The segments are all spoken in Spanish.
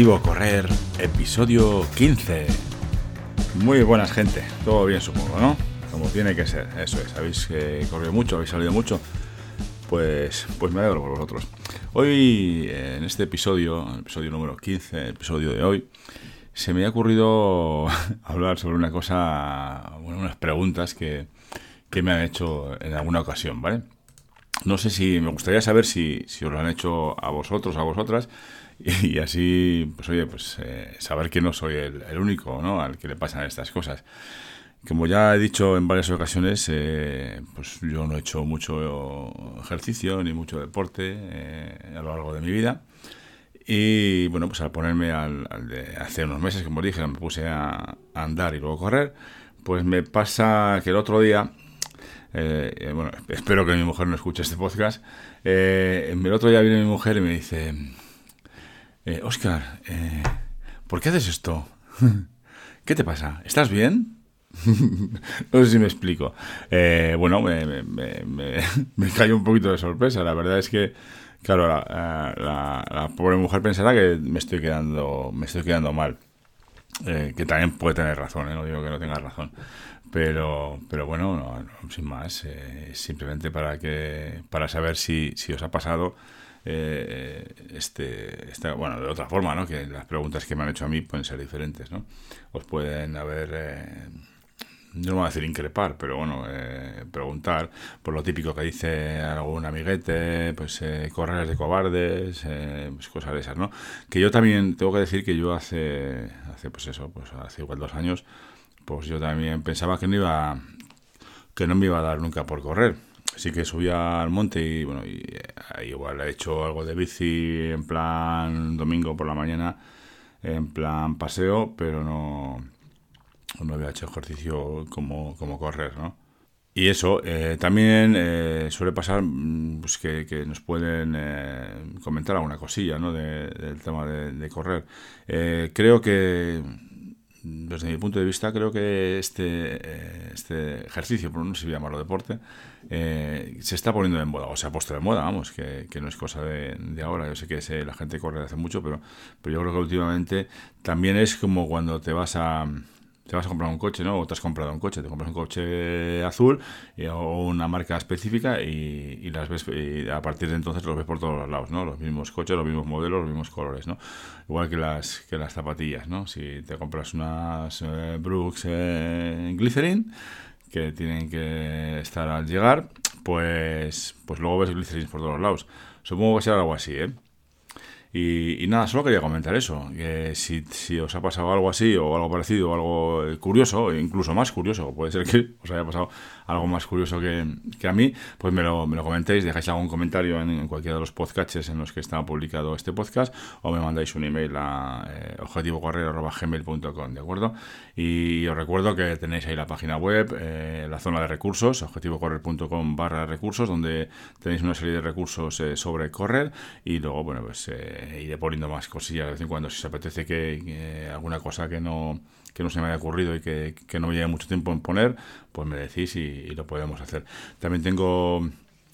Correr, episodio 15. Muy buenas gente, todo bien supongo, ¿no? Como tiene que ser, eso es. Habéis eh, corrido mucho, habéis salido mucho. Pues, pues me alegro por vosotros. Hoy, en este episodio, episodio número 15, el episodio de hoy, se me ha ocurrido hablar sobre una cosa, bueno, unas preguntas que, que me han hecho en alguna ocasión, ¿vale? No sé si me gustaría saber si, si os lo han hecho a vosotros, a vosotras, y, así, pues oye, pues eh, saber que no soy el, único, ¿no? Al que le pasan estas cosas. Como ya he dicho en varias ocasiones, eh, pues yo no he hecho mucho ejercicio ni mucho deporte eh, a lo largo de mi vida. Y bueno, pues al ponerme al, de hace unos meses, como dije, me puse a, andar y luego correr, pues me pasa que el otro día, eh, bueno, espero que mi mujer no escuche este podcast, el otro día viene mi mujer y me dice, Oscar, ¿por qué haces esto? ¿Qué te pasa? ¿Estás bien? no sé si me explico. Eh, bueno, me, me, cayó un poquito de sorpresa. La verdad es que, claro, la, pobre mujer pensará que me estoy quedando, me estoy quedando mal. Eh, que también puede tener razón, ¿eh? no digo que no tenga razón. Pero, pero bueno, sin más, simplemente para que para saber si, si os ha pasado este, este, bueno, de otra forma, ¿no? Que las preguntas que me han hecho a mí pueden ser diferentes, ¿no? Os pueden haber no voy a decir increpar, pero bueno, eh, preguntar por lo típico que dice algún amiguete, pues eh, de cobardes, eh, pues cosas de esas, ¿no? Que yo también tengo que decir que yo hace, hace pues eso, pues hace igual dos años, pues yo también pensaba que no iba, que no me iba a dar nunca por correr. Así que subía al monte y bueno, y, igual he hecho algo de bici en plan domingo por la mañana, en plan paseo, pero no no había hecho ejercicio como, como correr, ¿no? Y eso, eh, también eh, suele pasar mm, pues que, nos pueden eh, comentar alguna cosilla ¿no? del tema de, correr. creo que, desde mi punto de vista, creo que este, este ejercicio, por no sé llamarlo deporte, se está poniendo en moda, o se ha puesto de moda, vamos, que, no es cosa de, ahora. Yo sé que la gente corre hace mucho, pero, pero yo creo que últimamente también es como cuando te vas a te vas a comprar un coche, ¿no? O te has comprado un coche, te compras un coche azul eh, o una marca específica y, las ves, a partir de entonces los ves por todos los lados, ¿no? Los mismos coches, los mismos modelos, los mismos colores, ¿no? Igual que las, que las zapatillas, ¿no? Si te compras unas eh, Brooks eh, Glycerin, que tienen que estar al llegar, pues, pues luego ves Glycerin por todos los lados. Supongo que será algo así, ¿eh? Y, nada, solo quería comentar eso, que si, si, os ha pasado algo así o algo parecido o algo curioso, incluso más curioso, puede ser que os haya pasado algo más curioso que, que a mí, pues me lo, me lo comentéis, dejáis algún comentario en, cualquiera de los podcasts en los que está publicado este podcast o me mandáis un email a eh, ¿de acuerdo? Y os recuerdo que tenéis ahí la página web, eh, la zona de recursos, objetivocorrer.com barra recursos, donde tenéis una serie de recursos eh, sobre correr y luego, bueno, pues eh, iré poniendo más cosillas de vez en cuando si os apetece que, alguna cosa que no que no se me haya ocurrido y que, no me lleve mucho tiempo en poner, pues me decís y, lo podemos hacer. También tengo,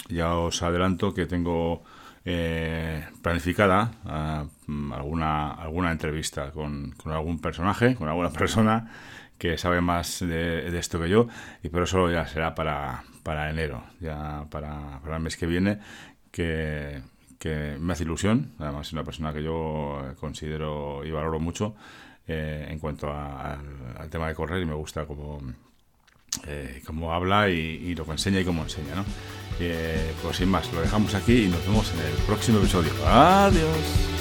ya os adelanto que tengo eh, planificada ah, alguna, alguna entrevista con, algún personaje, con alguna persona que sabe más de, esto que yo y por eso ya será para, para enero, ya para, para el mes que viene, que, me hace ilusión, además es una persona que yo considero y valoro mucho eh, en cuanto al tema de correr y me gusta cómo, eh, habla y, lo que enseña y cómo enseña. ¿no? Eh, pues sin más, lo dejamos aquí y nos vemos en el próximo episodio. Adiós.